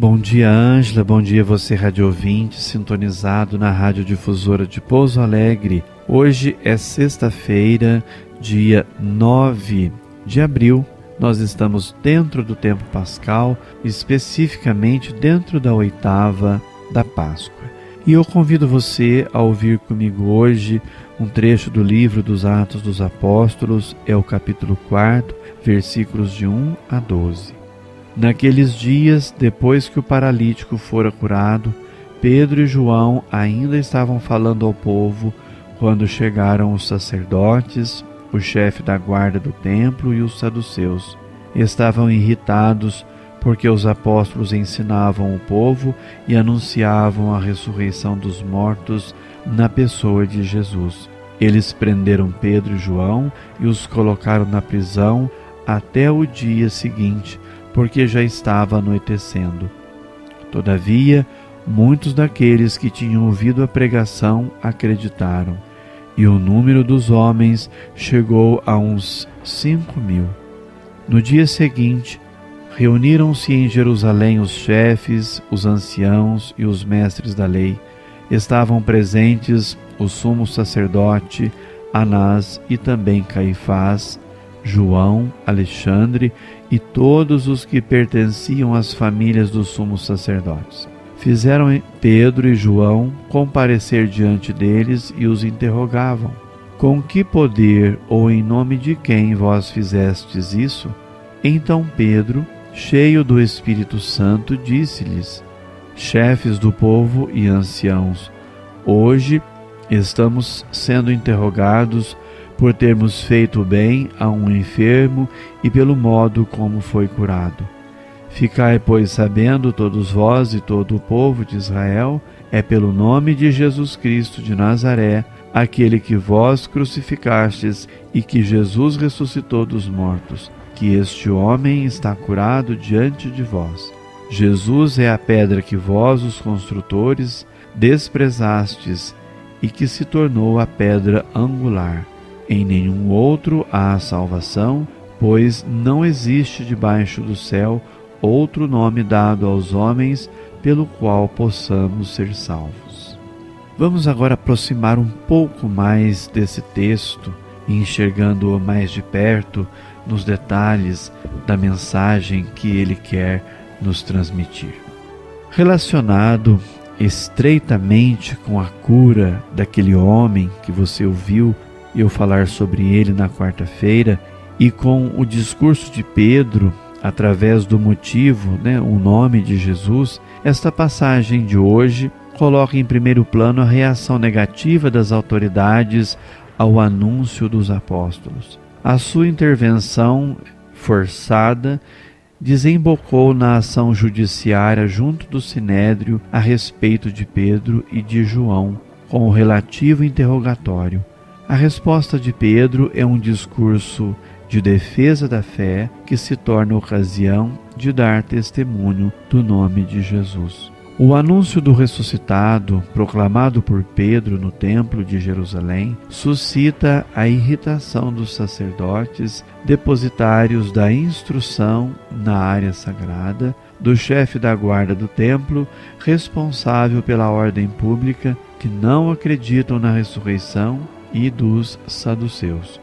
Bom dia, Ângela. Bom dia, você, rádio ouvinte, sintonizado na Rádio Difusora de Pouso Alegre. Hoje é sexta-feira, dia 9 de abril. Nós estamos dentro do tempo pascal, especificamente dentro da oitava da Páscoa. E eu convido você a ouvir comigo hoje um trecho do livro dos Atos dos Apóstolos, é o capítulo 4, versículos de 1 a 12. Naqueles dias, depois que o paralítico fora curado, Pedro e João ainda estavam falando ao povo quando chegaram os sacerdotes, o chefe da guarda do templo e os saduceus. Estavam irritados porque os apóstolos ensinavam o povo e anunciavam a ressurreição dos mortos na pessoa de Jesus. Eles prenderam Pedro e João e os colocaram na prisão até o dia seguinte porque já estava anoitecendo. Todavia, muitos daqueles que tinham ouvido a pregação acreditaram, e o número dos homens chegou a uns cinco mil. No dia seguinte, reuniram-se em Jerusalém os chefes, os anciãos e os mestres da lei. Estavam presentes o sumo sacerdote Anás e também Caifás, João, Alexandre e todos os que pertenciam às famílias dos sumos sacerdotes. Fizeram Pedro e João comparecer diante deles e os interrogavam: Com que poder ou em nome de quem vós fizestes isso? Então Pedro, cheio do Espírito Santo, disse-lhes: Chefes do povo e anciãos, hoje estamos sendo interrogados por termos feito bem a um enfermo e pelo modo como foi curado. Ficai, pois, sabendo, todos vós e todo o povo de Israel, é pelo nome de Jesus Cristo de Nazaré, aquele que vós crucificastes e que Jesus ressuscitou dos mortos, que este homem está curado diante de vós. Jesus é a pedra que vós, os construtores, desprezastes e que se tornou a pedra angular. Em nenhum outro há salvação, pois não existe debaixo do céu outro nome dado aos homens pelo qual possamos ser salvos. Vamos agora aproximar um pouco mais desse texto, enxergando-o mais de perto nos detalhes da mensagem que ele quer nos transmitir. Relacionado estreitamente com a cura daquele homem que você ouviu eu falar sobre ele na quarta-feira e com o discurso de Pedro através do motivo, né, o nome de Jesus, esta passagem de hoje coloca em primeiro plano a reação negativa das autoridades ao anúncio dos apóstolos. A sua intervenção forçada desembocou na ação judiciária junto do Sinédrio a respeito de Pedro e de João, com o relativo interrogatório. A resposta de Pedro é um discurso de defesa da fé que se torna ocasião de dar testemunho do nome de Jesus. O anúncio do ressuscitado, proclamado por Pedro no Templo de Jerusalém, suscita a irritação dos sacerdotes, depositários da instrução na área sagrada, do chefe da guarda do templo, responsável pela ordem pública, que não acreditam na ressurreição e dos saduceus.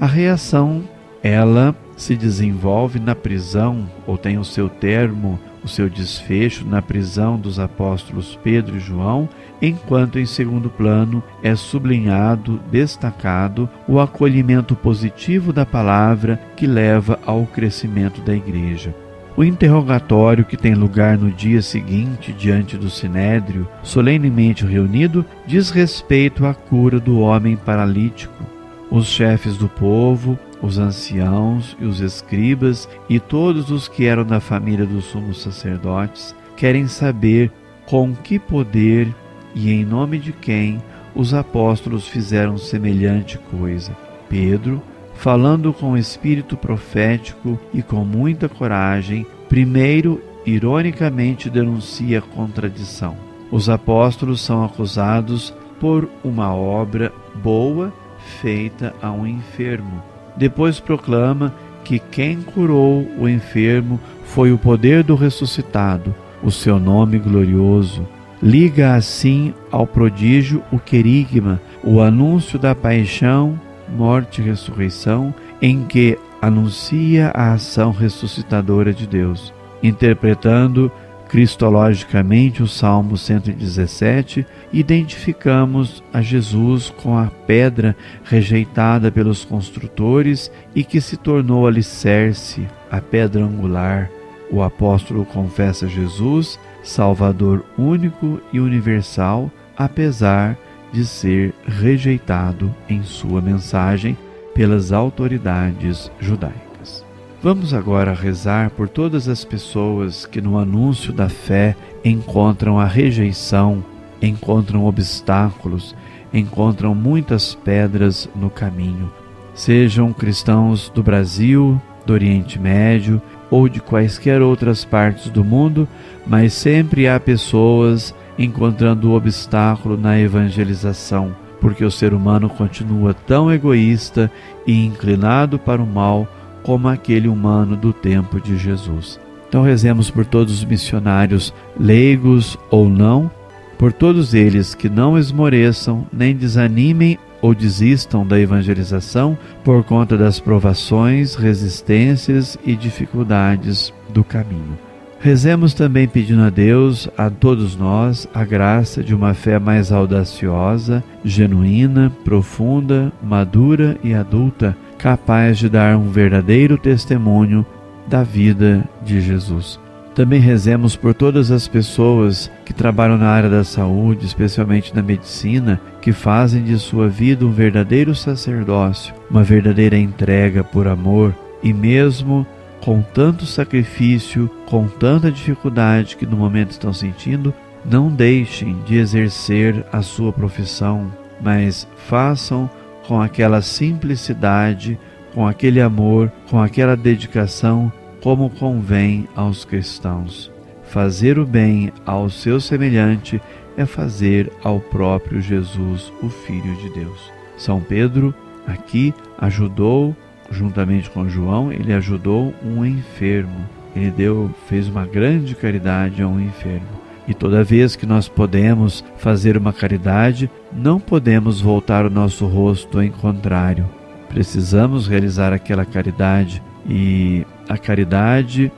A reação, ela se desenvolve na prisão ou tem o seu termo, o seu desfecho na prisão dos apóstolos Pedro e João, enquanto em segundo plano é sublinhado, destacado o acolhimento positivo da palavra que leva ao crescimento da igreja. O interrogatório que tem lugar no dia seguinte diante do sinédrio, solenemente reunido, diz respeito à cura do homem paralítico. Os chefes do povo, os anciãos e os escribas e todos os que eram da família dos sumos sacerdotes querem saber com que poder e em nome de quem os apóstolos fizeram semelhante coisa. Pedro, falando com espírito profético e com muita coragem, primeiro ironicamente denuncia a contradição. Os apóstolos são acusados por uma obra boa feita a um enfermo. Depois proclama que quem curou o enfermo foi o poder do ressuscitado, o seu nome glorioso. Liga assim ao prodígio o querigma, o anúncio da paixão, morte e ressurreição, em que anuncia a ação ressuscitadora de Deus, interpretando cristologicamente o Salmo 117, identificamos a Jesus com a pedra rejeitada pelos construtores e que se tornou alicerce, a pedra angular. O apóstolo confessa Jesus, Salvador único e universal, apesar de ser rejeitado em sua mensagem pelas autoridades judaicas. Vamos agora rezar por todas as pessoas que no anúncio da fé encontram a rejeição, encontram obstáculos, encontram muitas pedras no caminho. Sejam cristãos do Brasil, do Oriente Médio ou de quaisquer outras partes do mundo, mas sempre há pessoas encontrando obstáculo na evangelização, porque o ser humano continua tão egoísta e inclinado para o mal como aquele humano do tempo de Jesus. Então rezemos por todos os missionários, leigos ou não, por todos eles que não esmoreçam nem desanimem ou desistam da evangelização por conta das provações, resistências e dificuldades do caminho. Rezemos também pedindo a Deus, a todos nós, a graça de uma fé mais audaciosa, genuína, profunda, madura e adulta capaz de dar um verdadeiro testemunho da vida de Jesus. Também rezemos por todas as pessoas que trabalham na área da saúde, especialmente na medicina, que fazem de sua vida um verdadeiro sacerdócio, uma verdadeira entrega por amor e mesmo com tanto sacrifício, com tanta dificuldade que no momento estão sentindo, não deixem de exercer a sua profissão, mas façam com aquela simplicidade, com aquele amor, com aquela dedicação, como convém aos cristãos. Fazer o bem ao seu semelhante é fazer ao próprio Jesus, o Filho de Deus. São Pedro aqui ajudou, juntamente com João, ele ajudou um enfermo. Ele deu, fez uma grande caridade a um enfermo. E toda vez que nós podemos fazer uma caridade, não podemos voltar o nosso rosto em contrário. Precisamos realizar aquela caridade e a caridade,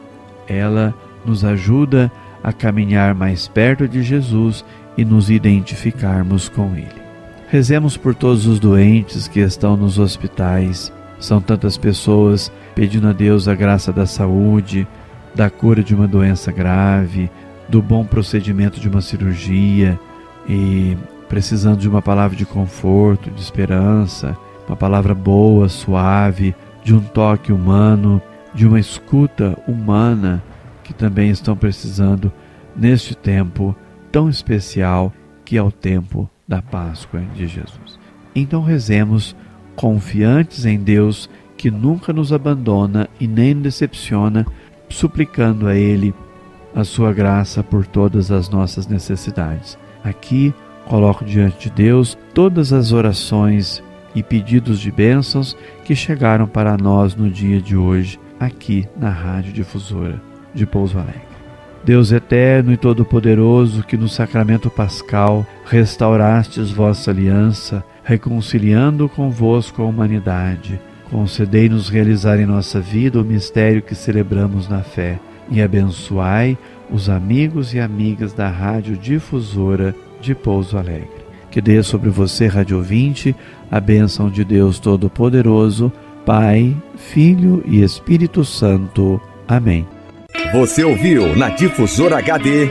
ela nos ajuda a caminhar mais perto de Jesus e nos identificarmos com Ele. Rezemos por todos os doentes que estão nos hospitais. São tantas pessoas pedindo a Deus a graça da saúde, da cura de uma doença grave, do bom procedimento de uma cirurgia e precisando de uma palavra de conforto, de esperança, uma palavra boa, suave, de um toque humano, de uma escuta humana que também estão precisando neste tempo tão especial que é o tempo da Páscoa de Jesus. Então rezemos confiantes em Deus que nunca nos abandona e nem decepciona, suplicando a Ele a sua graça por todas as nossas necessidades. Aqui coloco diante de Deus todas as orações e pedidos de bênçãos que chegaram para nós no dia de hoje, aqui na Rádio Difusora de Pouso Alegre. Deus eterno e todo-poderoso, que no sacramento pascal restaurastes vossa aliança, reconciliando convosco a humanidade, concedei-nos realizar em nossa vida o mistério que celebramos na fé e abençoai os amigos e amigas da Rádio Difusora de Pouso Alegre. Que dê sobre você, Rádio Ouvinte, a bênção de Deus Todo-Poderoso, Pai, Filho e Espírito Santo. Amém. Você ouviu na Difusora HD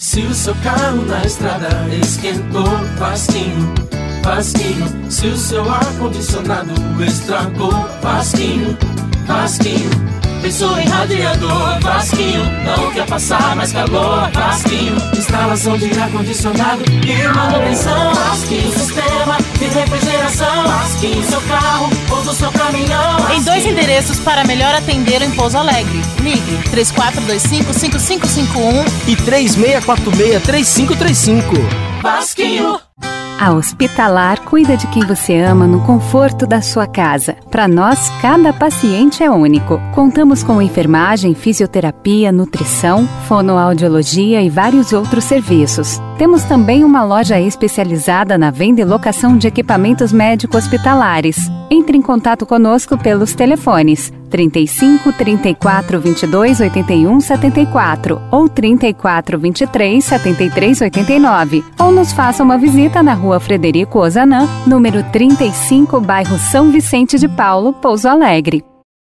Se o seu carro na estrada esquentou, Vasquinho, Vasquinho. Se o seu ar-condicionado estragou, Vasquinho, Vasquinho. Pensou em radiador, Vasquinho. Não quer passar mais calor, Vasquinho. Instalação de ar-condicionado e manutenção, Vasquinho. Sistema de refrigeração, Vasquinho. Seu carro ou do seu caminhão. Vasquinho. Em dois endereços para melhor atender em Pouso Alegre. Ligue 3425-5551 e 3646-3535. Vasquinho. A Hospitalar cuida de quem você ama no conforto da sua casa. Para nós, cada paciente é único. Contamos com enfermagem, fisioterapia, nutrição, fonoaudiologia e vários outros serviços. Temos também uma loja especializada na venda e locação de equipamentos médico-hospitalares. Entre em contato conosco pelos telefones 35 34 22 81 74 ou 34 23 73 89 ou nos faça uma visita na rua Frederico Ozanam, número 35, bairro São Vicente de Paulo, Pouso Alegre.